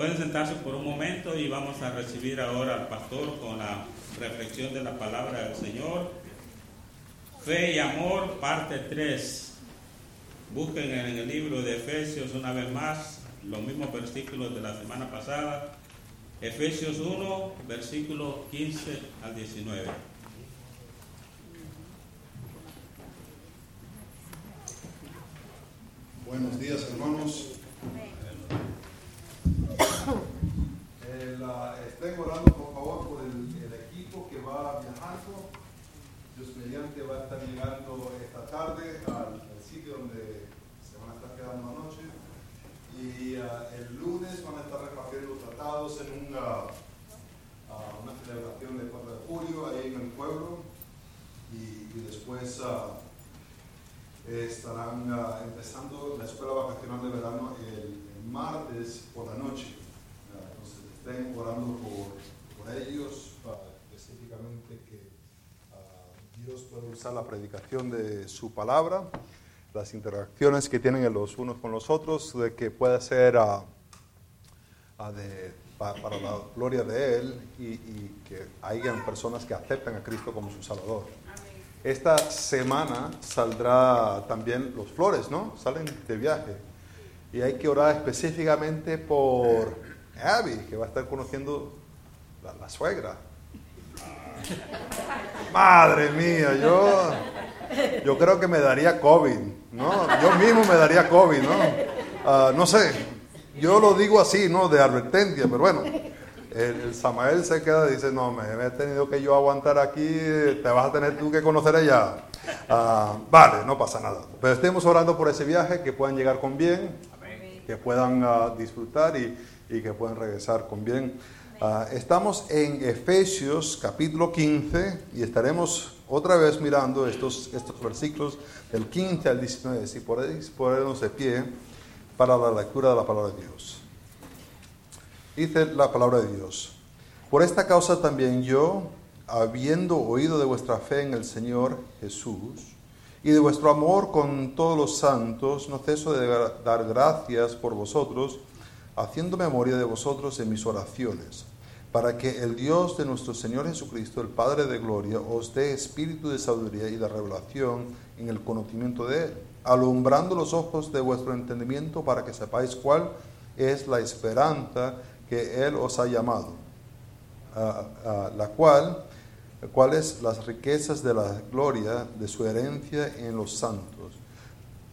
Pueden sentarse por un momento y vamos a recibir ahora al pastor con la reflexión de la palabra del Señor. Fe y amor, parte 3. Busquen en el libro de Efesios una vez más los mismos versículos de la semana pasada. Efesios 1, versículo 15 al 19. Buenos días, hermanos. Estén orando por favor por el, equipo que va viajando. Dios mediante va a estar llegando esta tarde al, sitio donde se van a estar quedando la noche. Y ah, el lunes van a estar repartiendo tratados en una, ah, una celebración del 4 de julio ahí en el pueblo. Y, después ah, estarán empezando la escuela vacacional de verano el martes por la noche estén orando por, por ellos, específicamente que uh, Dios pueda usar la predicación de su palabra, las interacciones que tienen los unos con los otros, de que pueda ser uh, uh, de, para la gloria de Él y, y, que hayan personas que acepten a Cristo como su Salvador. Esta semana saldrá también los flores, ¿no? Salen de viaje. Y hay que orar específicamente por Abby, que va a estar conociendo la, suegra. Madre mía, yo, yo creo que me daría COVID, ¿no? Yo mismo me daría COVID, ¿no? Ah, no sé, yo lo digo así, ¿no? De advertencia, pero bueno, el, Samael se queda y dice, no, me, he tenido que yo aguantar aquí, te vas a tener tú que conocer ella. Ah, vale, no pasa nada. Pero estemos orando por ese viaje, que puedan llegar con bien, que puedan ah, disfrutar y y que puedan regresar con bien. Ah, estamos en Efesios capítulo 15 y estaremos otra vez mirando estos, estos versículos del 15 al 19, si podéis ponernos de pie para la lectura de la palabra de Dios. Dice la palabra de Dios, por esta causa también yo, habiendo oído de vuestra fe en el Señor Jesús, y de vuestro amor con todos los santos, no ceso de dar gracias por vosotros, haciendo memoria de vosotros en mis oraciones, para que el Dios de nuestro Señor Jesucristo, el Padre de Gloria, os dé espíritu de sabiduría y de revelación en el conocimiento de Él, alumbrando los ojos de vuestro entendimiento para que sepáis cuál es la esperanza que Él os ha llamado, la cual, cuáles las riquezas de la gloria de su herencia en los santos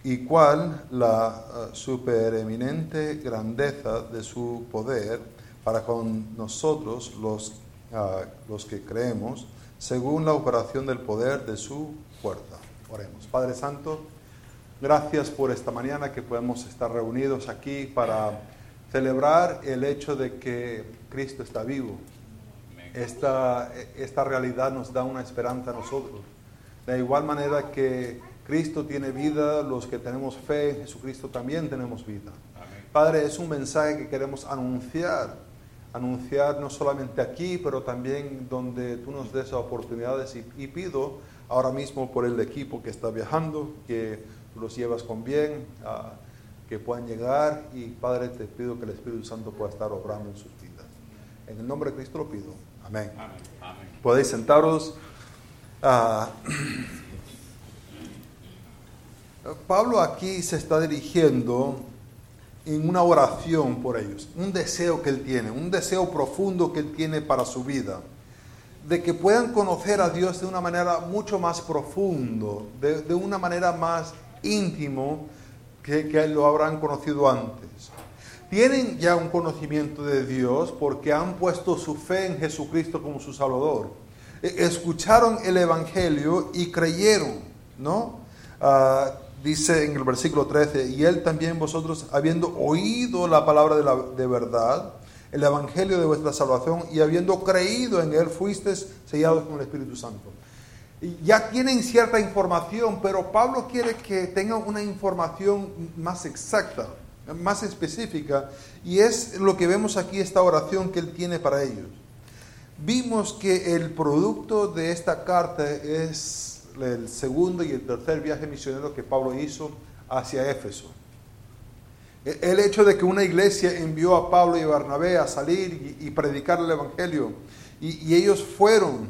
y cuál la eh, supereminente grandeza de su poder para con nosotros los, ah, los que creemos, según la operación del poder de su fuerza. Oremos. Padre Santo, gracias por esta mañana que podemos estar reunidos aquí para celebrar el hecho de que Cristo está vivo. Esta, esta realidad nos da una esperanza a nosotros. De igual manera que Cristo tiene vida, los que tenemos fe en Jesucristo también tenemos vida. Padre, es un mensaje que queremos anunciar, anunciar no solamente aquí, pero también donde tú nos des oportunidades y, pido ahora mismo por el equipo que está viajando, que tú los llevas con bien, que puedan llegar y Padre, te pido que el Espíritu Santo pueda estar obrando en sus vidas. En el nombre de Cristo lo pido. Amén. Podéis sentaros. Ah, Pablo aquí se está dirigiendo en una oración por ellos, un deseo que él tiene, un deseo profundo que él tiene para su vida, de que puedan conocer a Dios de una manera mucho más profundo, de, una manera más íntimo que, que lo habrán conocido antes. Tienen ya un conocimiento de Dios porque han puesto su fe en Jesucristo como su Salvador. E, escucharon el Evangelio y creyeron, ¿no? Ah, dice en el versículo 13, y él también vosotros, habiendo oído la palabra de, la, de verdad, el evangelio de vuestra salvación, y habiendo creído en él, fuisteis sellados con el Espíritu Santo. Y ya tienen cierta información, pero Pablo quiere que tengan una información más exacta, más específica, y es lo que vemos aquí, esta oración que él tiene para ellos. Vimos que el producto de esta carta es el segundo y el tercer viaje misionero que Pablo hizo hacia Éfeso. E, el hecho de que una iglesia envió a Pablo y Bernabé a salir y, predicar el Evangelio, y, ellos fueron,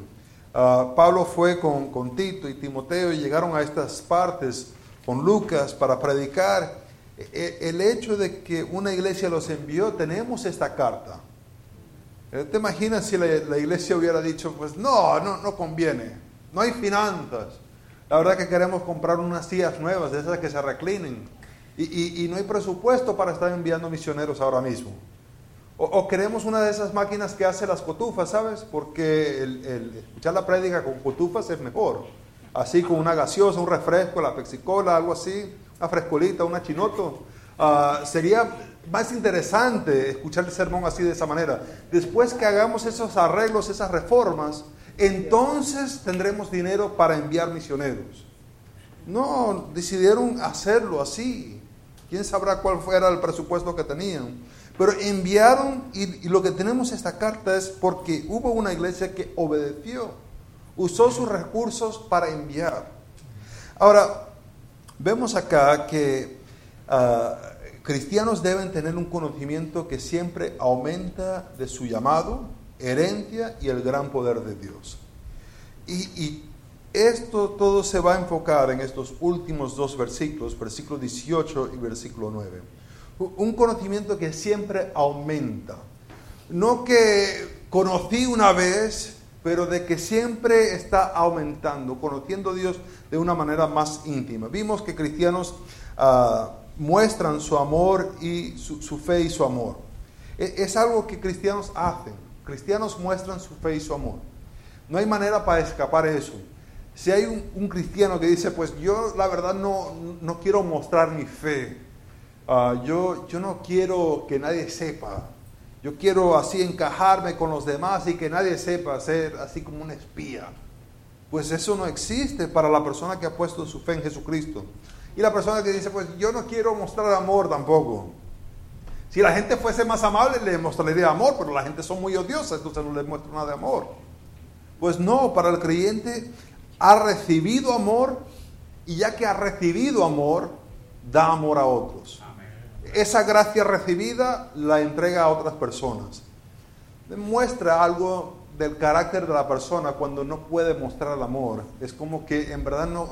ah, Pablo fue con, con Tito y Timoteo y llegaron a estas partes con Lucas para predicar. E, e, el hecho de que una iglesia los envió, tenemos esta carta. Eh, ¿Te imaginas si la, iglesia hubiera dicho, pues no, no, no conviene, no hay finanzas? La verdad que queremos comprar unas sillas nuevas, de esas que se reclinen, y, no hay presupuesto para estar enviando misioneros ahora mismo. O, queremos una de esas máquinas que hace las cotufas, ¿sabes? Porque escuchar la prédica con cotufas es mejor. Así con una gaseosa, un refresco, la pexicola, algo así, una frescolita, una chinoto. Ah, sería más interesante escuchar el sermón así de esa manera. Después que hagamos esos arreglos, esas reformas, entonces tendremos dinero para enviar misioneros. No, decidieron hacerlo así. ¿Quién sabrá cuál fuera el presupuesto que tenían? Pero enviaron, y, lo que tenemos esta carta es porque hubo una iglesia que obedeció, usó sus recursos para enviar. Ahora, vemos acá que ah, cristianos deben tener un conocimiento que siempre aumenta de su llamado, herencia y el gran poder de Dios. Y, esto todo se va a enfocar en estos últimos dos versículos, versículo 18 y versículo 9. Un conocimiento que siempre aumenta. No que conocí una vez, pero de que siempre está aumentando, conociendo a Dios de una manera más íntima. Vimos que cristianos ah, muestran su amor y su, fe y su amor. E, es, algo que cristianos hacen. Cristianos muestran su fe y su amor. No hay manera para escapar eso. Si hay un, cristiano que dice, pues yo la verdad no, no quiero mostrar mi fe, ah, yo, yo no quiero que nadie sepa, yo quiero así encajarme con los demás y que nadie sepa ser así como un espía. Pues eso no existe para la persona que ha puesto su fe en Jesucristo. Y la persona que dice, pues yo no quiero mostrar amor tampoco. Si la gente fuese más amable, le mostraría amor, pero la gente son muy odiosas, entonces no le muestra nada de amor. Pues no, para el creyente ha recibido amor y ya que ha recibido amor, da amor a otros. Esa gracia recibida la entrega a otras personas. Demuestra algo del carácter de la persona cuando no puede mostrar el amor. Es como que en verdad no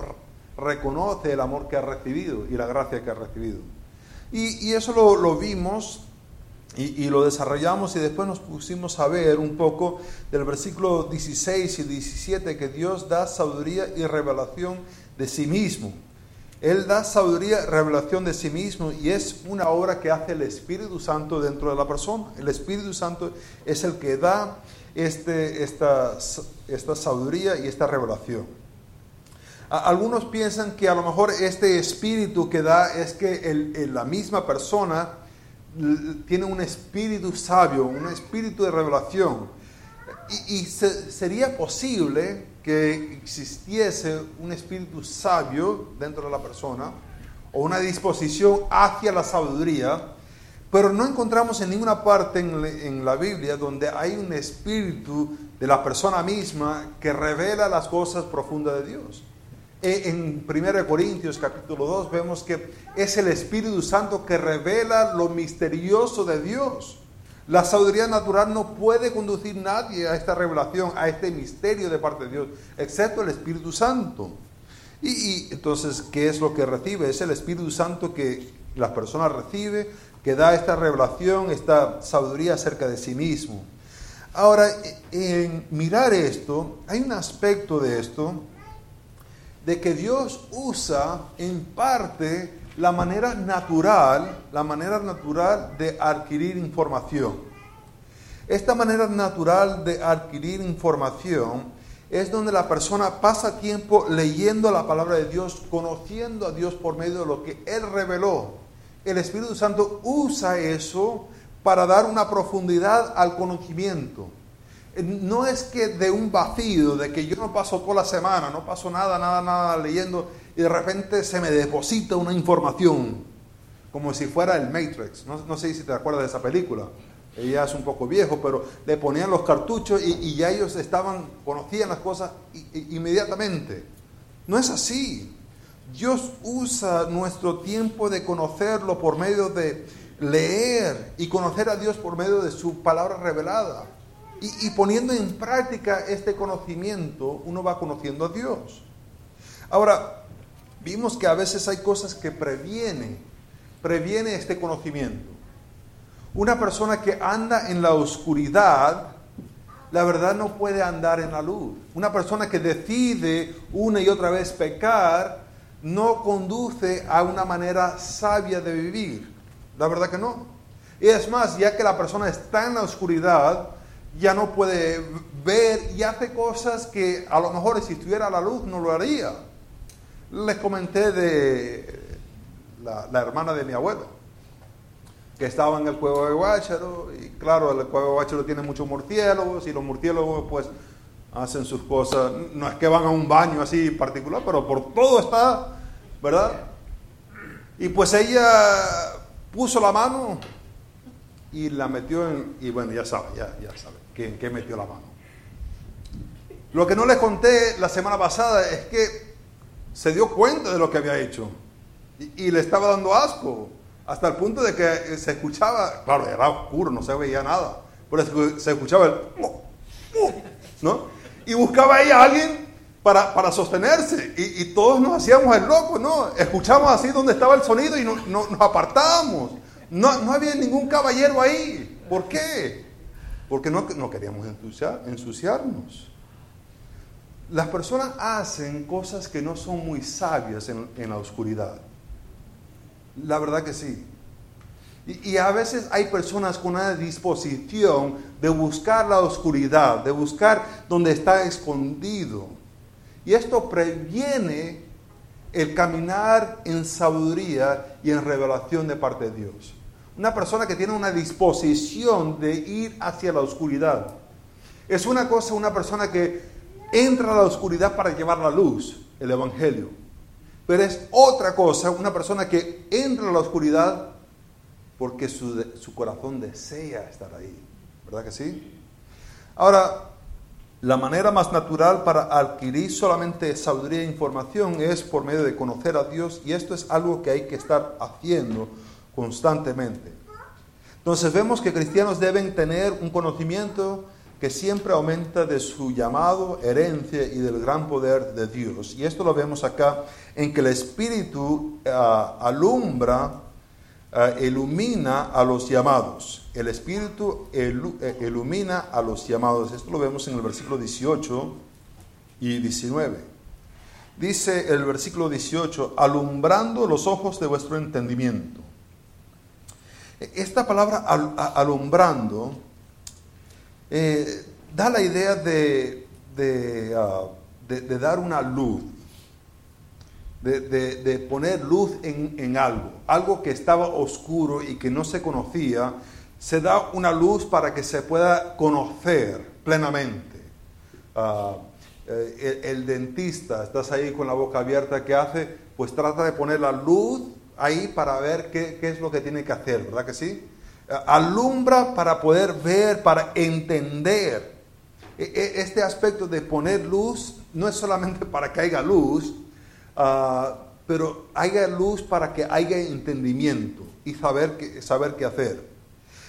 reconoce el amor que ha recibido y la gracia que ha recibido. Y, eso lo, vimos y, lo desarrollamos y después nos pusimos a ver un poco del versículo 16 y 17 que Dios da sabiduría y revelación de sí mismo. Él da sabiduría y revelación de sí mismo y es una obra que hace el Espíritu Santo dentro de la persona. El Espíritu Santo es el que da este, esta, esta sabiduría y esta revelación. Algunos piensan que a lo mejor este espíritu que da es que la misma persona tiene un espíritu sabio, un espíritu de revelación. Y, sería posible que existiese un espíritu sabio dentro de la persona o una disposición hacia la sabiduría, pero no encontramos en ninguna parte en la Biblia donde hay un espíritu de la persona misma que revela las cosas profundas de Dios. E, en 1 Corintios capítulo 2 vemos que es el Espíritu Santo que revela lo misterioso de Dios. La sabiduría natural no puede conducir nadie a esta revelación, a este misterio de parte de Dios, excepto el Espíritu Santo. Y, entonces, ¿qué es lo que recibe? Es el Espíritu Santo que la persona recibe, que da esta revelación, esta sabiduría acerca de sí mismo. Ahora, en mirar esto, hay un aspecto de esto de que Dios usa en parte la manera natural, la manera natural de adquirir información. Esta manera natural de adquirir información es donde la persona pasa tiempo leyendo la palabra de Dios, conociendo a Dios por medio de lo que Él reveló. El Espíritu Santo usa eso para dar una profundidad al conocimiento no es que de un vacío, de que yo no paso toda la semana, no paso nada, nada, nada leyendo y de repente se me deposita una información, como si fuera el Matrix. No, sé si te acuerdas de esa película. Ella es un poco viejo, pero le ponían los cartuchos y, ya ellos estaban, conocían las cosas inmediatamente. No es así. Dios usa nuestro tiempo de conocerlo por medio de leer y conocer a Dios por medio de su palabra revelada. Y, poniendo en práctica este conocimiento, uno va conociendo a Dios. Ahora, vimos que a veces hay cosas que previenen, previene este conocimiento. Una persona que anda en la oscuridad, la verdad no puede andar en la luz. Una persona que decide una y otra vez pecar, no conduce a una manera sabia de vivir. La verdad que no. Y es más, ya que la persona está en la oscuridad, ya no puede ver y hace cosas que a lo mejor si estuviera a la luz no lo haría. Les comenté de la, hermana de mi abuelo, que estaba en el cuevo de Guácharo, y claro, el cuevo de Guácharo tiene muchos murciélagos, y los murciélagos pues hacen sus cosas, no es que van a un baño así particular, pero por todo está, ¿verdad? Y pues ella puso la mano y la metió en, y bueno, ya sabe, ya, ya sabe en qué metió la mano. Lo que no les conté la semana pasada es que se dio cuenta de lo que había hecho y, le estaba dando asco, hasta el punto de que se escuchaba, claro, era oscuro, no se veía nada, pero se escuchaba el... ¿no? Y buscaba ella a alguien para, para sostenerse y, todos nos hacíamos el loco, ¿no? Escuchamos así donde estaba el sonido y no, nos apartábamos. No, no había ningún caballero ahí. ¿Por qué? Porque no, queríamos ensuciarnos. Las personas hacen cosas que no son muy sabias en, la oscuridad. La verdad que sí. Y, a veces hay personas con una disposición de buscar la oscuridad, de buscar donde está escondido. Y esto previene el caminar en sabiduría y en revelación de parte de Dios. Una persona que tiene una disposición de ir hacia la oscuridad. Es una cosa una persona que entra a la oscuridad para llevar la luz, el Evangelio. Pero es otra cosa una persona que entra a la oscuridad porque su, su corazón desea estar ahí. ¿Verdad que sí? Ahora, la manera más natural para adquirir solamente sabiduría e información es por medio de conocer a Dios y esto es algo que hay que estar haciendo constantemente. Entonces vemos que cristianos deben tener un conocimiento que siempre aumenta de su llamado, herencia y del gran poder de Dios. Y esto lo vemos acá en que el Espíritu ah, alumbra, ah, ilumina a los llamados. El Espíritu eh, ilumina a los llamados. Esto lo vemos en el versículo 18 y 19. Dice el versículo 18, alumbrando los ojos de vuestro entendimiento esta palabra alumbrando eh, da la idea ah, de, de, dar una luz, de, poner luz en, algo, algo que estaba oscuro y que no se conocía, se da una luz para que se pueda conocer plenamente. Ah, eh, el, el, dentista, estás ahí con la boca abierta, ¿qué hace? Pues trata de poner la luz ahí para ver qué, es lo que tiene que hacer, ¿verdad que sí? Alumbra para poder ver, para entender. E, e, este aspecto de poner luz no es solamente para que haya luz, ah, pero haya luz para que haya entendimiento y saber, qué, saber qué hacer.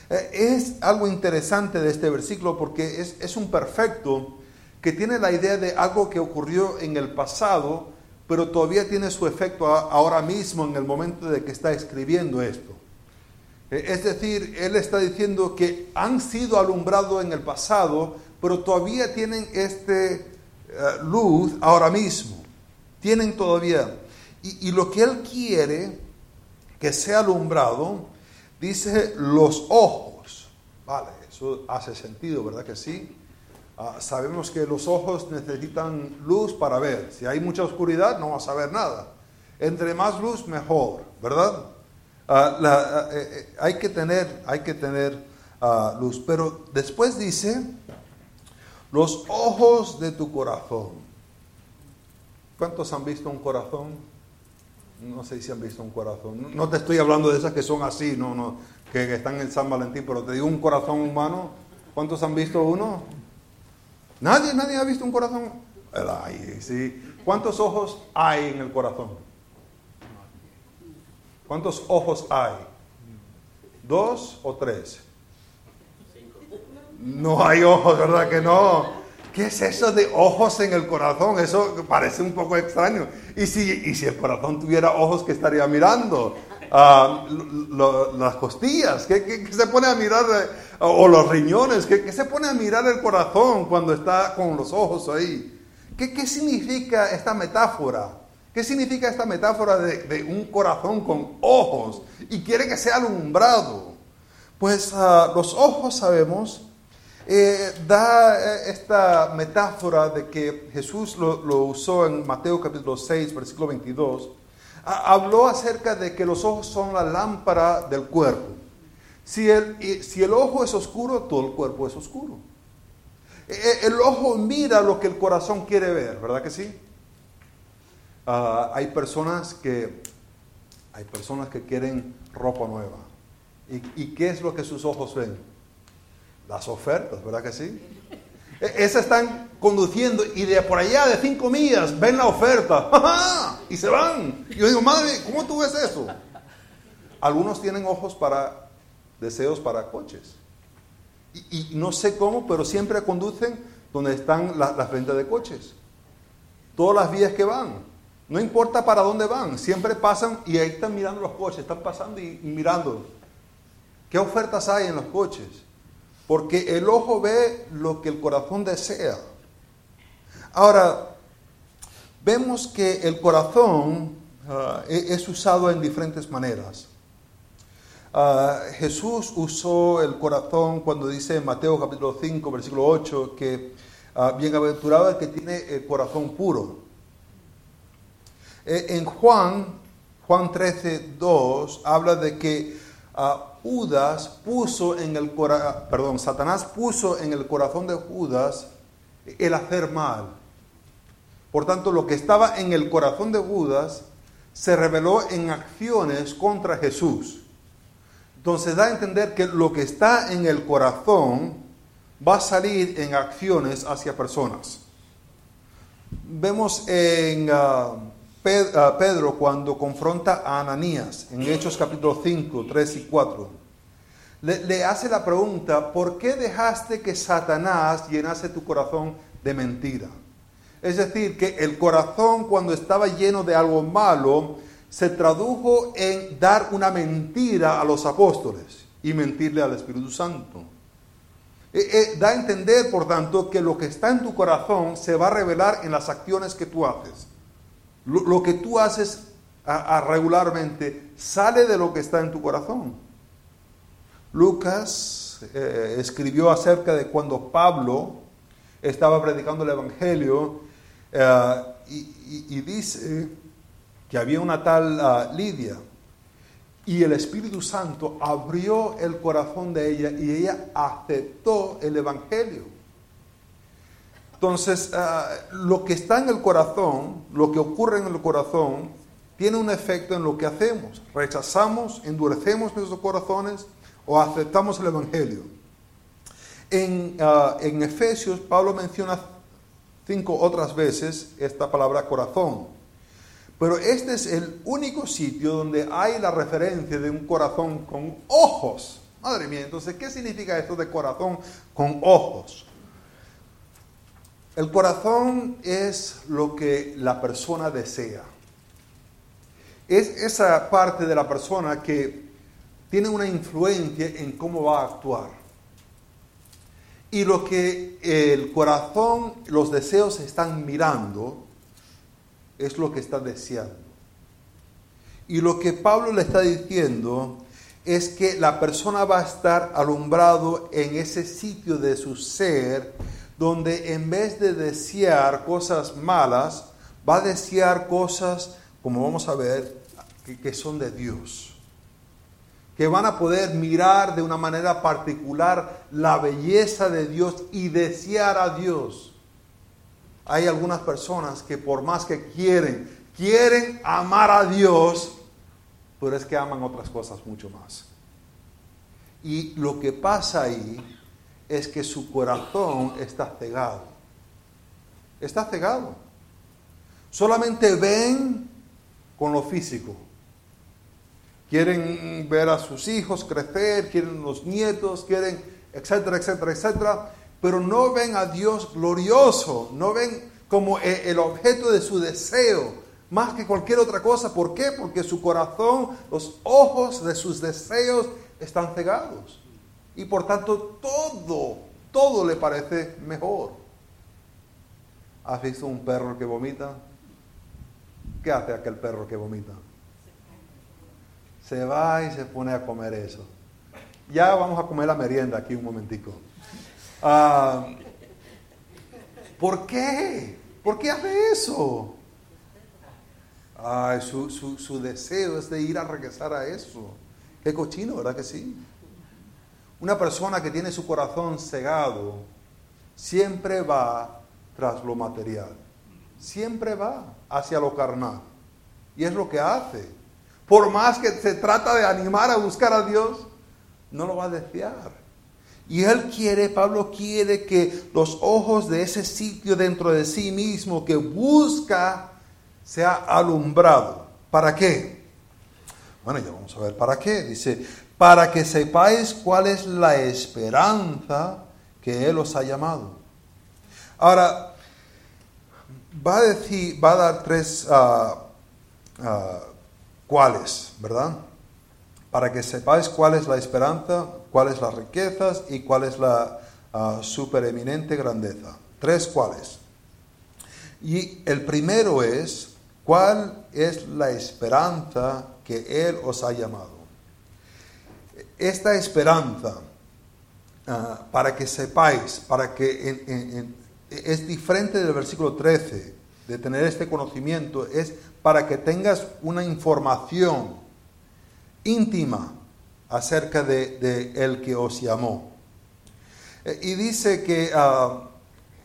Eh, es algo interesante de este versículo porque es, es un perfecto que tiene la idea de algo que ocurrió en el pasado, pero todavía tiene su efecto ahora mismo en el momento de que está escribiendo esto. E, es decir, él está diciendo que han sido alumbrados en el pasado, pero todavía tienen este eh, luz ahora mismo. Tienen todavía. Y, y lo que él quiere que sea alumbrado, dice los ojos. Vale, eso hace sentido, ¿verdad que sí? Ah, sabemos que los ojos necesitan luz para ver. Si hay mucha oscuridad, no vas a ver nada. Entre más luz, mejor, ¿verdad? Ah, ah, eh, eh, hay que tener, hay que tener luz. Pero después dice, los ojos de tu corazón. ¿Cuántos han visto un corazón? No sé si han visto un corazón. No te estoy hablando de esas que son así, no, no, que están en San Valentín, pero te digo un corazón humano. ¿Cuántos han visto uno? Nadie, nadie ha visto un corazón. ¿Sí? ¿Cuántos ojos hay en el corazón? ¿Cuántos ojos hay? ¿Dos o tres? No hay ojos, ¿verdad que no? ¿Qué es eso de ojos en el corazón? Eso parece un poco extraño. ¿Y si, y si el corazón tuviera ojos, ¿qué estaría mirando? Ah, las costillas, ¿qué, se pone a mirar? Eh, o los riñones, ¿qué, se pone a mirar el corazón cuando está con los ojos ahí? ¿Qué, qué significa esta metáfora? ¿Qué significa esta metáfora de, un corazón con ojos y quiere que sea alumbrado? Pues ah, los ojos sabemos, eh, da eh, esta metáfora de que Jesús lo, lo, usó en Mateo capítulo 6, versículo 22. Habló acerca de que los ojos son la lámpara del cuerpo. Si el, si el ojo es oscuro, todo el cuerpo es oscuro. E, e, el ojo mira lo que el corazón quiere ver, ¿verdad que sí? Ah, hay personas que hay personas que quieren ropa nueva. ¿Y, qué es lo que sus ojos ven? Las ofertas, ¿verdad que sí? E, esas están conduciendo y de por allá, de cinco millas, ven la oferta y se van. Y yo digo, madre, ¿cómo tú ves eso? Algunos tienen ojos para deseos para coches. Y, no sé cómo, pero siempre conducen donde están las ventas de coches. Todas las vías que van. No importa para dónde van, siempre pasan y ahí están mirando los coches, están pasando y, mirando. ¿Qué ofertas hay en los coches? Porque el ojo ve lo que el corazón desea. Ahora, vemos que el corazón ah, e, es usado en diferentes maneras. Ah, Jesús usó el corazón cuando dice en Mateo capítulo 5, versículo 8, que uh, bienaventurado el que tiene el corazón puro. Eh, en Juan, Juan 13, 2, habla de que uh, puso en el corazón, perdón, Satanás puso en el corazón de Judas el hacer mal. Por tanto, lo que estaba en el corazón de Judas se reveló en acciones contra Jesús. Entonces da a entender que lo que está en el corazón va a salir en acciones hacia personas. Vemos en ah, Pedro cuando confronta a Ananías en Hechos capítulo 5, 3 y 4. Le, hace la pregunta, ¿por qué dejaste que Satanás llenase tu corazón de mentira? Es decir, que el corazón cuando estaba lleno de algo malo se tradujo en dar una mentira a los apóstoles y mentirle al Espíritu Santo. Eh, eh, da a entender, por tanto, que lo que está en tu corazón se va a revelar en las acciones que tú haces. Lo, que tú haces regularmente sale de lo que está en tu corazón. Lucas eh, escribió acerca de cuando Pablo estaba predicando el Evangelio eh, y, dice que había una tal ah, Lidia y el Espíritu Santo abrió el corazón de ella y ella aceptó el Evangelio. Entonces, ah, lo que está en el corazón, lo que ocurre en el corazón, tiene un efecto en lo que hacemos. Rechazamos, endurecemos nuestros corazones o aceptamos el Evangelio. En, ah, en Efesios, Pablo menciona cinco otras veces esta palabra corazón. Pero este es el único sitio donde hay la referencia de un corazón con ojos. Madre mía, entonces, ¿qué significa esto de corazón con ojos? El corazón es lo que la persona desea. Es esa parte de la persona que tiene una influencia en cómo va a actuar. Y lo que el corazón, los deseos están mirando, es lo que está deseando. Y lo que Pablo le está diciendo es que la persona va a estar alumbrado en ese sitio de su ser donde en vez de desear cosas malas, va a desear cosas, como vamos a ver, que, son de Dios. Que van a poder mirar de una manera particular la belleza de Dios y desear a Dios. Hay algunas personas que por más que quieren, quieren amar a Dios, pero es que aman otras cosas mucho más. Y lo que pasa ahí es que su corazón está cegado. Está cegado. Solamente ven con lo físico. Quieren ver a sus hijos crecer, quieren los nietos, quieren, etcétera, etcétera, etcétera, pero no ven a Dios glorioso, no ven como e, el objeto de su deseo, más que cualquier otra cosa. ¿Por qué? Porque su corazón, los ojos de sus deseos están cegados. Y por tanto todo, todo le parece mejor. ¿Has visto un perro que vomita? ¿Qué hace aquel perro que vomita? Se va y se pone a comer eso. Ya vamos a comer la merienda aquí un momentico. Ah, ¿Por qué? ¿Por qué hace eso? Ay, su, su, deseo es de ir a regresar a eso. Qué cochino, ¿verdad que sí? Una persona que tiene su corazón cegado siempre va tras lo material. Siempre va hacia lo carnal. Y es lo que hace. Por más que se trata de animar a buscar a Dios, no lo va a desear. Y él quiere, Pablo quiere que los ojos de ese sitio dentro de sí mismo que busca sea alumbrado. ¿Para qué? Bueno, ya vamos a ver para qué. Dice, para que sepáis cuál es la esperanza que Él os ha llamado. Ahora, va a dar tres uh, uh, cuáles, ¿verdad? Para que sepáis cuál es la esperanza cuáles las riquezas y cuál es la uh, supereminente grandeza. Tres cuáles. Y el primero es, ¿cuál es la esperanza que Él os ha llamado? Esta esperanza, uh, para que sepáis, para que es diferente del versículo 13, de tener este conocimiento, es para que tengas una información íntima acerca de, el que os llamó. Eh, y dice que ah,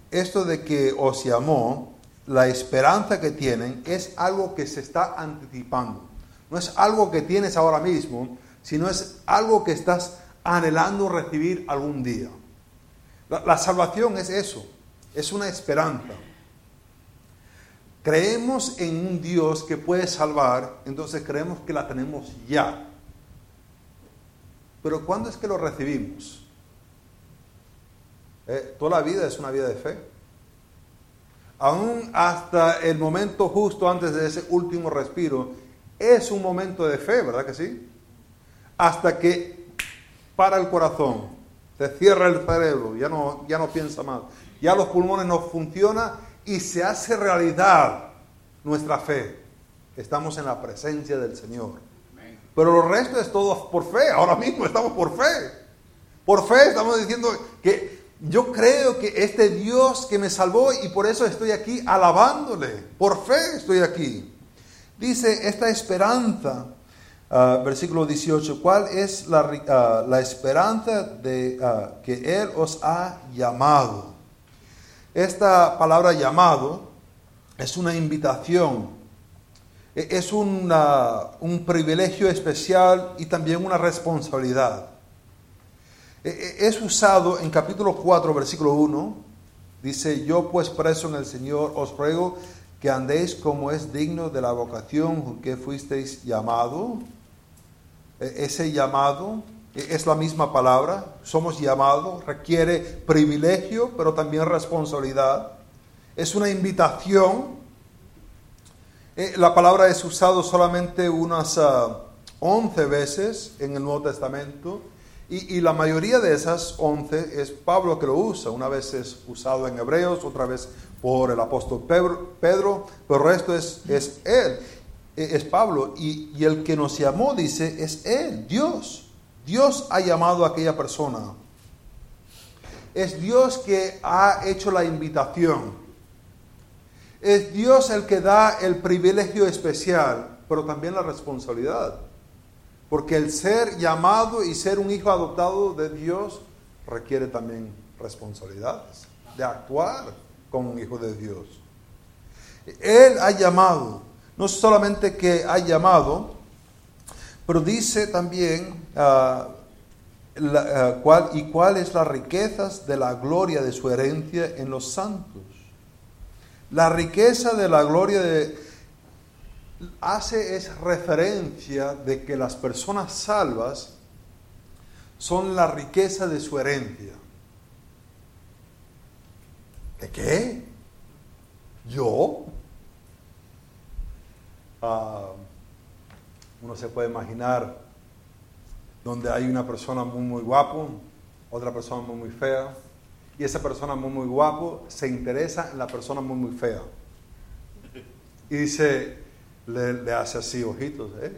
esto de que os llamó, la esperanza que tienen es algo que se está anticipando. No es algo que tienes ahora mismo, sino es algo que estás anhelando recibir algún día. la salvación es eso, es una esperanza. Creemos en un Dios que puede salvar, entonces creemos que la tenemos ya. Pero ¿cuándo es que lo recibimos? Eh, toda la vida es una vida de fe. Aún hasta el momento justo antes de ese último respiro, es un momento de fe, ¿verdad que sí? Hasta que para el corazón, se cierra el cerebro, ya no, ya no piensa más, ya los pulmones no funcionan y se hace realidad nuestra fe. Estamos en la presencia del Señor. Pero lo resto es todo por fe. Ahora mismo estamos por fe. Por fe estamos diciendo que yo creo que este Dios que me salvó y por eso estoy aquí alabándole. Por fe estoy aquí. Dice esta esperanza, uh, versículo 18, ¿cuál es la, uh, la esperanza de uh, que Él os ha llamado? Esta palabra llamado es una invitación e-, es un privilegio especial y también una responsabilidad. E-, e-, es usado en capítulo 4, versículo 1. Dice, yo pues preso en el Señor os ruego que andéis como es digno de la vocación que fuisteis llamado. Ese llamado es la misma palabra, somos llamados, requiere privilegio, pero también responsabilidad. Es una invitación eh, la palabra es usada solamente unas 11 ah, veces en el Nuevo Testamento y, la mayoría de esas 11 es Pablo que lo usa. Una vez es usado en Hebreos, otra vez por el apóstol Pedro, pero el resto es, es él, eh, es Pablo. Y, y el que nos llamó, dice, es él, Dios. Dios ha llamado a aquella persona. Es Dios que ha hecho la invitación. Es Dios el que da el privilegio especial, pero también la responsabilidad. Porque el ser llamado y ser un hijo adoptado de Dios requiere también responsabilidades, de actuar como un hijo de Dios. Él ha llamado, no solamente que ha llamado, pero dice también uh, cuál, y cuáles las riquezas de la gloria de su herencia en los santos la riqueza de la gloria de... hace es referencia de que las personas salvas son la riqueza de su herencia. ¿De qué? ¿Yo? Ah, uno se puede imaginar donde hay una persona muy, muy guapo, otra persona muy, muy fea, y esa persona muy, muy guapo se interesa en la persona muy, muy fea. Y dice, le, hace así ojitos, ¿eh?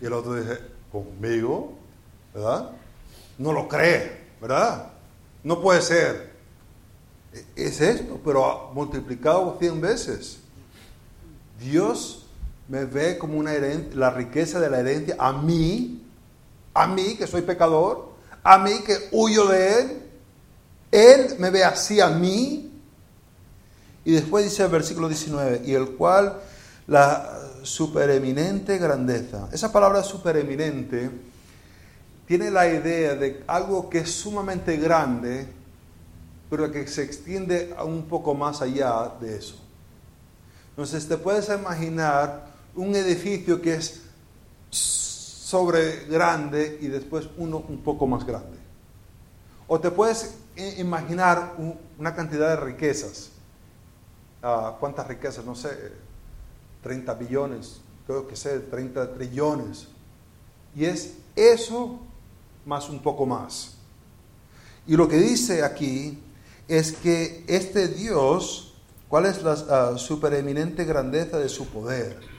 Y el otro dice, ¿conmigo? ¿Verdad? No lo cree, ¿verdad? No puede ser. E, es esto, pero multiplicado cien veces. Dios me ve como una herencia, la riqueza de la herencia a mí, a mí que soy pecador, a mí que huyo de Él. Él me ve así a mí. Y después dice el versículo 19, y el cual la supereminente grandeza. Esa palabra supereminente tiene la idea de algo que es sumamente grande, pero que se extiende un poco más allá de eso. Entonces te puedes imaginar un edificio que es sobre grande y después uno un poco más grande. O te puedes imaginar una cantidad de riquezas. Ah, ¿Cuántas riquezas? No sé, 30 billones, creo que sé, 30 trillones. Y es eso más un poco más. Y lo que dice aquí es que este Dios, ¿cuál es la uh, supereminente grandeza de su poder?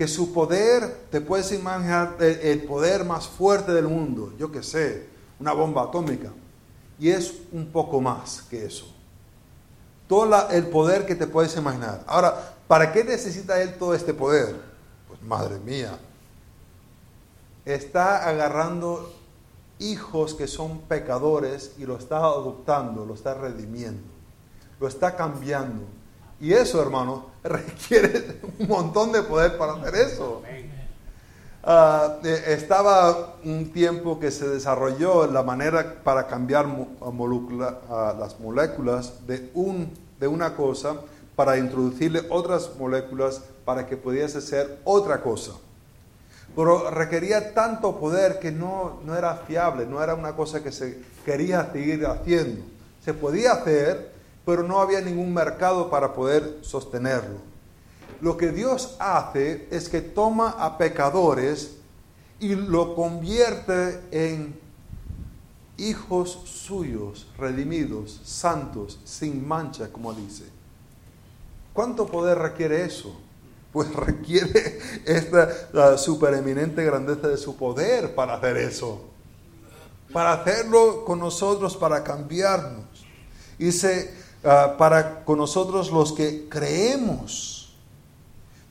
Que su poder, te puedes imaginar el, poder más fuerte del mundo, yo que sé, una bomba atómica. Y es un poco más que eso. Todo el poder que te puedes imaginar. Ahora, ¿Para qué necesita él todo este poder? Pues madre mía, está agarrando hijos que son pecadores y lo está adoptando, lo está redimiendo, lo está cambiando. Y eso, hermano, requiere un montón de poder para hacer eso. Eh, estaba un tiempo que se desarrolló la manera para cambiar las moléculas de, un, de una cosa para introducirle otras moléculas para que pudiese ser otra cosa. Pero requería tanto poder que no, no era fiable, no era una cosa que se quería seguir haciendo. Se podía hacer, pero no había ningún mercado para poder sostenerlo. Lo que Dios hace es que toma a pecadores y lo convierte en hijos suyos, redimidos, santos, sin mancha, como dice. ¿Cuánto poder requiere eso? Pues requiere esta supereminente grandeza de su poder para hacer eso. Para hacerlo con nosotros, para cambiarnos. Dice, ah, para con nosotros los que creemos.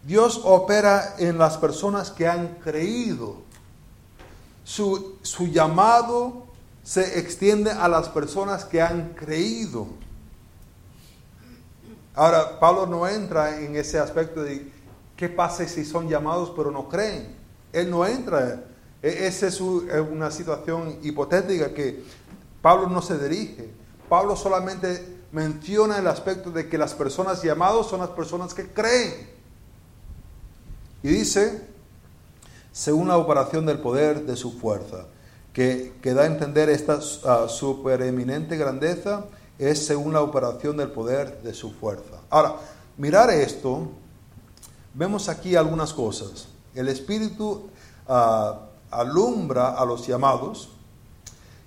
Dios opera en las personas que han creído. Su, su llamado se extiende a las personas que han creído. Ahora, Pablo no entra en ese aspecto de qué pasa si son llamados pero no creen. Él no entra. E-, esa es una situación hipotética que Pablo no se dirige. Pablo solamente menciona el aspecto de que las personas llamadas son las personas que creen. Y dice, según la operación del poder de su fuerza, que, da a entender esta uh, supereminente grandeza es según la operación del poder de su fuerza. Ahora, mirar esto, vemos aquí algunas cosas. El Espíritu ah, alumbra a los llamados,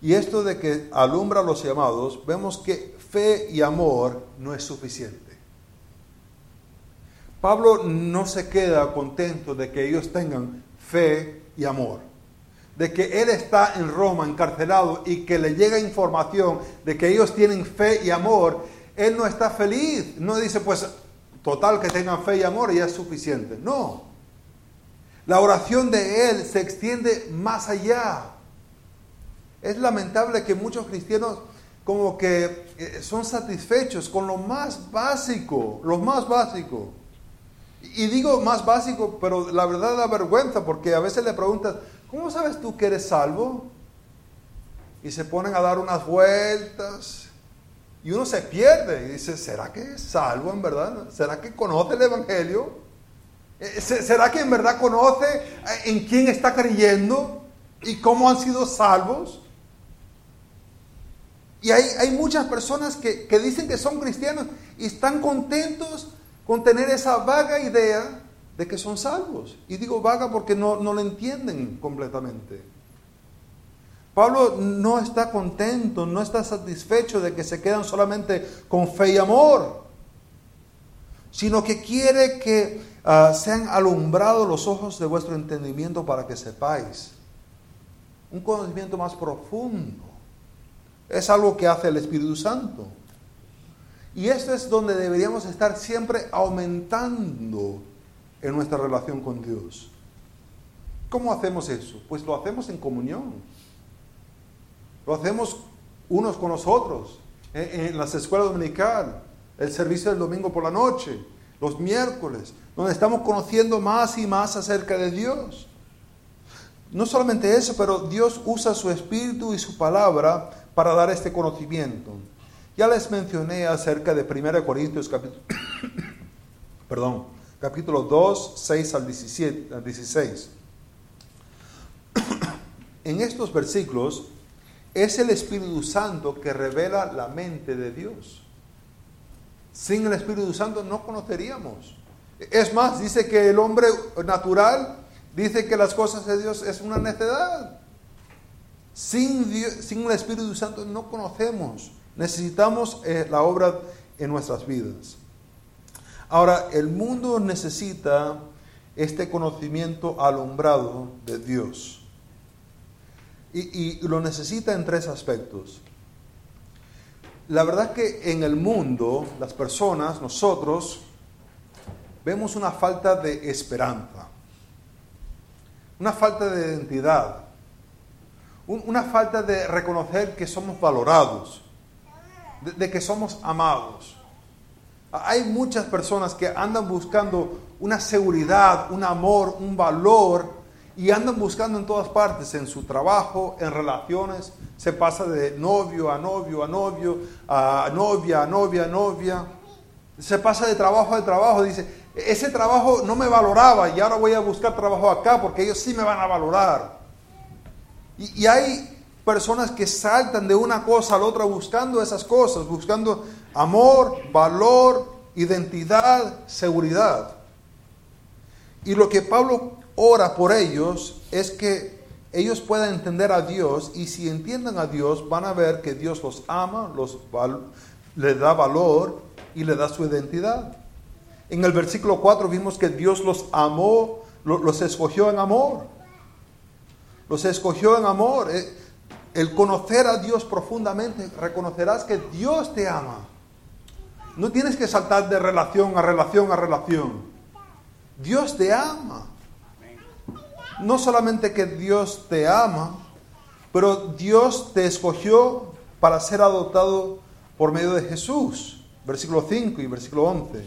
y esto de que alumbra a los llamados, vemos que fe y amor no es suficiente. Pablo no se queda contento de que ellos tengan fe y amor de que él está en Roma encarcelado y que le llega información de que ellos tienen fe y amor, él no está feliz. No dice, pues, total que tengan fe y amor y ya es suficiente. No. La oración de él se extiende más allá. Es lamentable que muchos cristianos como que eh, son satisfechos con lo más básico, lo más básico. Y digo más básico, pero la verdad da vergüenza porque a veces le preguntas, ¿Cómo sabes tú que eres salvo? Y se ponen a dar unas vueltas y uno se pierde y dice, ¿será que es salvo en verdad? ¿Será que conoce el Evangelio? Eh, ¿Será que en verdad conoce eh, en quién está creyendo y cómo han sido salvos? Y hay, hay muchas personas que, que, dicen que son cristianos y están contentos con tener esa vaga idea de que son salvos. Y digo vaga porque no, no lo entienden completamente. Pablo no está contento, no está satisfecho de que se quedan solamente con fe y amor, sino que quiere que uh, sean alumbrados los ojos de vuestro entendimiento para que sepáis. Un conocimiento más profundo. Es algo que hace el Espíritu Santo. Y esto es donde deberíamos estar siempre aumentando en nuestra relación con Dios. ¿Cómo hacemos eso? Pues lo hacemos en comunión. Lo hacemos unos con los otros, en, las escuelas dominicales, el servicio del domingo por la noche, los miércoles, donde estamos conociendo más y más acerca de Dios. No solamente eso, pero Dios usa su espíritu y su palabra para dar este conocimiento. Ya les mencioné acerca de 1 Corintios capítulo, perdón, capítulo 2, 6 al, 17, al 16. En estos versículos es el Espíritu Santo que revela la mente de Dios. Sin el Espíritu Santo no conoceríamos. Es más, dice que el hombre natural dice que las cosas de Dios es una necedad. Sin, sin el Espíritu Santo no conocemos. Necesitamos eh, la obra en nuestras vidas. Ahora, el mundo necesita este conocimiento alumbrado de Dios. Y, lo necesita en tres aspectos. La verdad que en el mundo, las personas, nosotros, vemos una falta de esperanza, una falta de identidad, una falta de reconocer que somos valorados, de que somos amados. Hay muchas personas que andan buscando una seguridad, un amor, un valor y andan buscando en todas partes, en su trabajo, en relaciones, se pasa de novio a novio a novio, a novia a novia a novia, se pasa de trabajo a trabajo, dice, ese trabajo no me valoraba y ahora voy a buscar trabajo acá porque ellos sí me van a valorar. Y, hay personas que saltan de una cosa a la otra buscando esas cosas, buscando amor, valor, identidad, seguridad. Y lo que Pablo ora por ellos es que ellos puedan entender a Dios y si entienden a Dios van a ver que Dios los ama, los les da valor y le da su identidad. En el versículo 4 vimos que Dios los amó, los escogió en amor. Los escogió en amor. Eh, el conocer a Dios profundamente, reconocerás que Dios te ama. No tienes que saltar de relación a relación a relación. Dios te ama no solamente que Dios te ama, pero Dios te escogió para ser adoptado por medio de Jesús. Versículo 5 y versículo 11.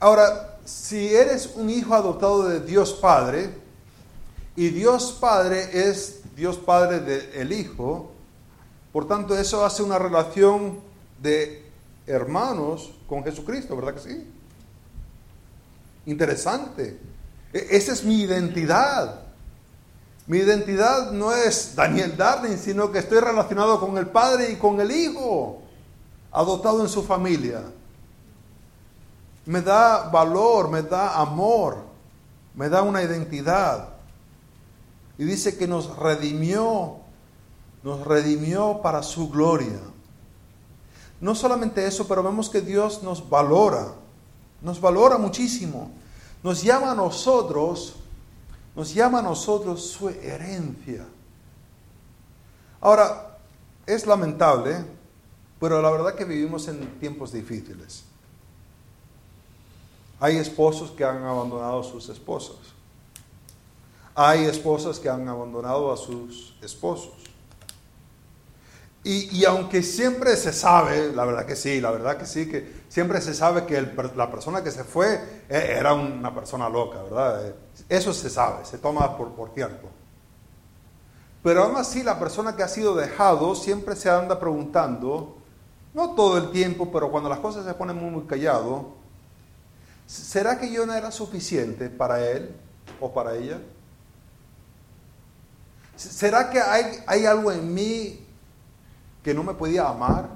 Ahora, si eres un hijo adoptado de Dios Padre, y Dios Padre es Dios Padre del Hijo, por tanto eso hace una relación de hermanos con Jesucristo, ¿verdad que sí? Interesante. E-, esa es mi identidad. Mi identidad no es Daniel Darling, sino que estoy relacionado con el Padre y con el Hijo, adoptado en su familia. Me da valor, me da amor, me da una identidad. Y dice que nos redimió, nos redimió para su gloria. No solamente eso, pero vemos que Dios nos valora, nos valora muchísimo nos llama a nosotros, nos llama a nosotros su herencia. Ahora, es lamentable, pero la verdad que vivimos en tiempos difíciles. Hay esposos que han abandonado a sus esposas. Hay esposas que han abandonado a sus esposos. Y, aunque siempre se sabe, la verdad que sí, la verdad que sí, que siempre se sabe que la persona que se fue eh, era una persona loca, ¿verdad? Eh, eso se sabe, se toma por, por cierto. Pero aún así la persona que ha sido dejado siempre se anda preguntando, no todo el tiempo, pero cuando las cosas se ponen muy, muy callado, ¿Será que yo no era suficiente para él o para ella? ¿Será que hay, hay algo en mí que no me podía amar?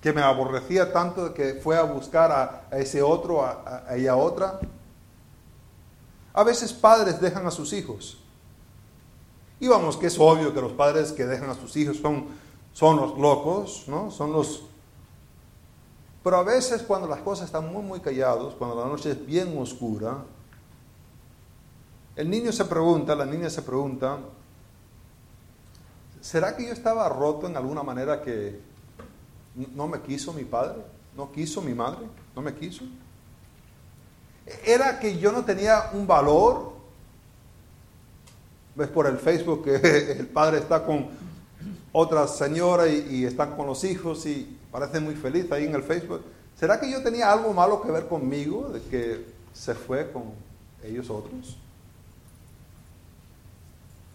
Que me aborrecía tanto que fue a buscar a, ese otro, a, a ella otra. A veces padres dejan a sus hijos. Y vamos, que es obvio que los padres que dejan a sus hijos son, son los locos, ¿no? Son los... Pero a veces cuando las cosas están muy, muy callados, cuando la noche es bien oscura, el niño se pregunta, la niña se pregunta, ¿será que yo estaba roto en alguna manera que no me quiso mi padre? ¿No quiso mi madre? ¿No me quiso? ¿Era que yo no tenía un valor? Ves por el Facebook que el padre está con otra señora y, y están con los hijos y parece muy feliz ahí en el Facebook. ¿Será que yo tenía algo malo que ver conmigo de que se fue con ellos otros?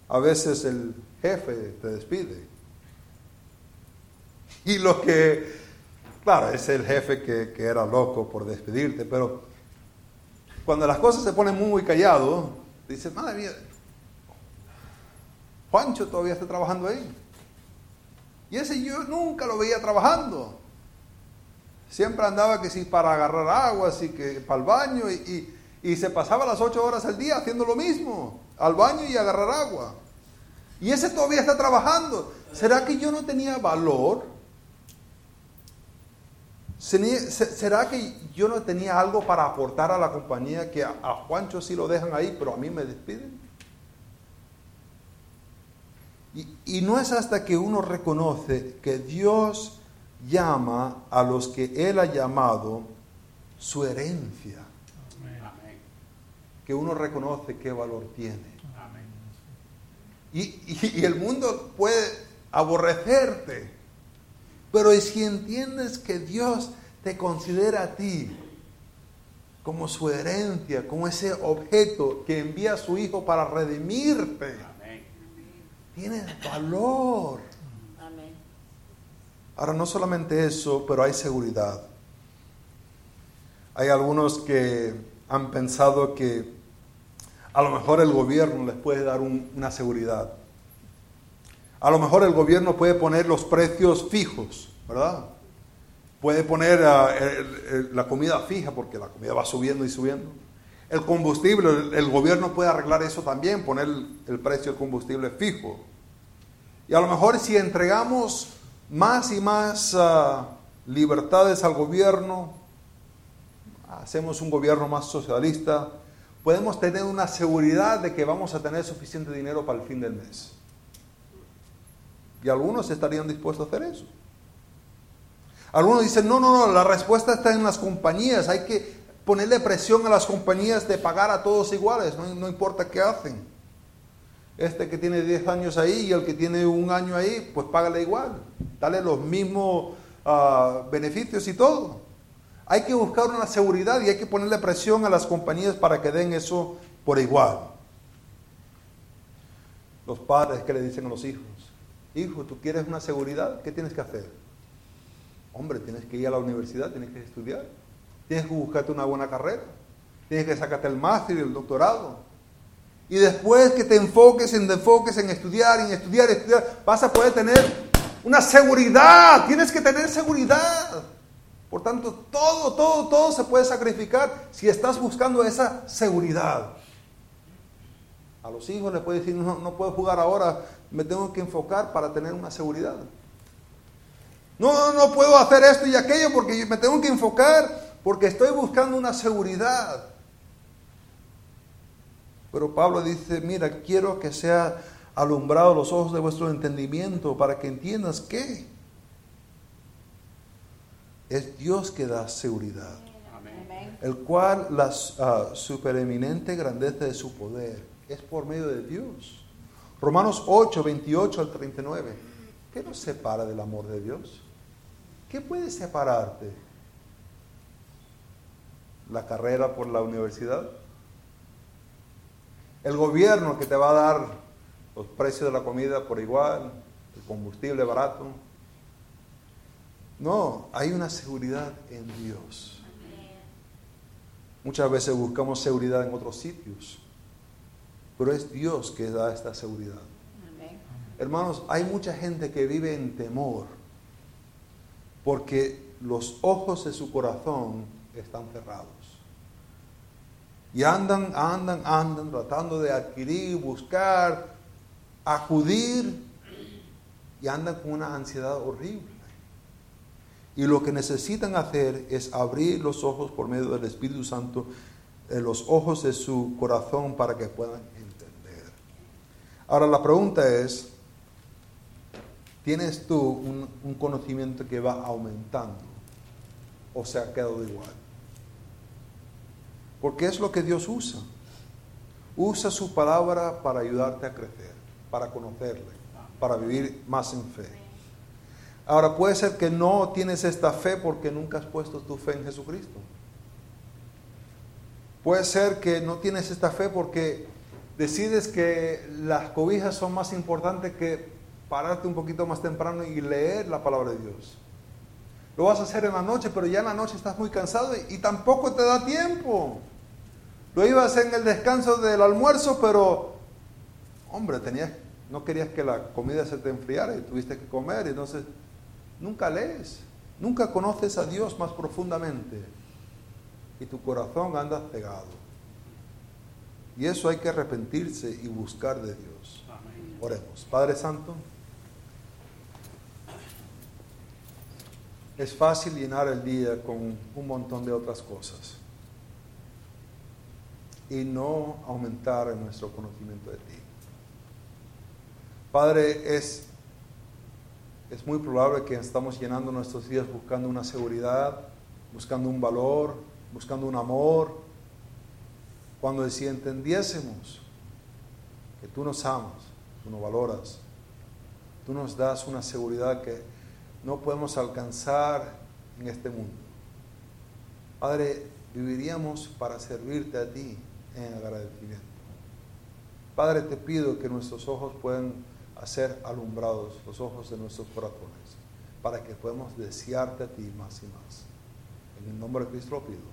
A veces el jefe te despide. Y lo que, claro, es el jefe que, era loco por despedirte, pero cuando las cosas se ponen muy, callado, dices, madre mía, Juancho todavía está trabajando ahí. Y ese yo nunca lo veía trabajando. Siempre andaba que si para agarrar agua, así que para el baño, y se pasaba las ocho horas al día haciendo lo mismo, al baño y agarrar agua. Y ese todavía está trabajando. ¿Será que yo no tenía valor? ¿Será que yo no tenía algo para aportar a la compañía que a Juancho sí lo dejan ahí, pero a mí me despiden? Y, y, no es hasta que uno reconoce que Dios llama a los que Él ha llamado su herencia, que uno reconoce qué valor tiene. Y, el mundo puede aborrecerte. Pero si entiendes que Dios te considera a ti como su herencia, como ese objeto que envía a su Hijo para redimirte, tienes valor. Ahora, no solamente eso, pero hay seguridad. Hay algunos que han pensado que a lo mejor el gobierno les puede dar una seguridad. A lo mejor el gobierno puede poner los precios fijos, ¿verdad? Puede poner ah, la comida fija porque la comida va subiendo y subiendo. El combustible, el, gobierno puede arreglar eso también, poner el, precio del combustible fijo. Y a lo mejor si entregamos más y más ah, libertades al gobierno, hacemos un gobierno más socialista, podemos tener una seguridad de que vamos a tener suficiente dinero para el fin del mes. Y algunos estarían dispuestos a hacer eso. Algunos dicen, no, no, no, la respuesta está en las compañías, hay que ponerle presión a las compañías de pagar a todos iguales, no, importa qué hacen. Este que tiene 10 años ahí y el que tiene un año ahí, pues págale igual, dale los mismos ah, beneficios y todo. Hay que buscar una seguridad y hay que ponerle presión a las compañías para que den eso por igual. Los padres que le dicen a los hijos, hijo, ¿tú quieres una seguridad? ¿Qué tienes que hacer? Hombre, tienes que ir a la universidad, tienes que estudiar, tienes que buscarte una buena carrera, tienes que sacarte el máster y el doctorado. Y después que te enfoques en, te enfoques en estudiar, en estudiar, estudiar, vas a poder tener una seguridad, tienes que tener seguridad. Por tanto, todo, todo, todo se puede sacrificar si estás buscando esa seguridad. A los hijos les puede decir, no, no puedo jugar ahora, me tengo que enfocar para tener una seguridad. No, no, puedo hacer esto y aquello porque me tengo que enfocar porque estoy buscando una seguridad. Pero Pablo dice, mira, quiero que sea alumbrado los ojos de vuestro entendimiento para que entiendas que es Dios que da seguridad, el cual la uh, supereminente grandeza de su poder es por medio de Dios. Romanos 8, 28 al 39. ¿Qué nos separa del amor de Dios? ¿Qué puede separarte? ¿La carrera por la universidad? ¿El gobierno que te va a dar los precios de la comida por igual? ¿El combustible barato? No, hay una seguridad en Dios. Muchas veces buscamos seguridad en otros sitios, pero es Dios que da esta seguridad. Hermanos, hay mucha gente que vive en temor porque los ojos de su corazón están cerrados. Y andan, andan, andan tratando de adquirir, buscar, acudir y andan con una ansiedad horrible. Y lo que necesitan hacer es abrir los ojos por medio del Espíritu Santo, eh, los ojos de su corazón para que puedan entender. Ahora la pregunta es, ¿tienes tú un, un conocimiento que va aumentando o se ha quedado igual? Porque es lo que Dios usa. Usa su palabra para ayudarte a crecer, para conocerle, para vivir más en fe. Ahora puede ser que no tienes esta fe porque nunca has puesto tu fe en Jesucristo. Puede ser que no tienes esta fe porque decides que las cobijas son más importantes que pararte un poquito más temprano y leer la palabra de Dios. Lo vas a hacer en la noche, pero ya en la noche estás muy cansado y, tampoco te da tiempo. Lo ibas en el descanso del almuerzo, pero, hombre, tenías, no querías que la comida se te enfriara y tuviste que comer, y entonces nunca lees, nunca conoces a Dios más profundamente y tu corazón anda cegado. Y eso hay que arrepentirse y buscar de Dios. Oremos. Padre Santo, es fácil llenar el día con un montón de otras cosas y no aumentar en nuestro conocimiento de ti. Padre, es es muy probable que estamos llenando nuestros días buscando una seguridad, buscando un valor, buscando un amor. Cuando si entendiésemos que tú nos amas, tú nos valoras, tú nos das una seguridad que no podemos alcanzar en este mundo. Padre, viviríamos para servirte a ti en agradecimiento. Padre, te pido que nuestros ojos puedan a ser alumbrados los ojos de nuestros corazones, para que podamos desearte a ti más y más. En el nombre de Cristo lo pido.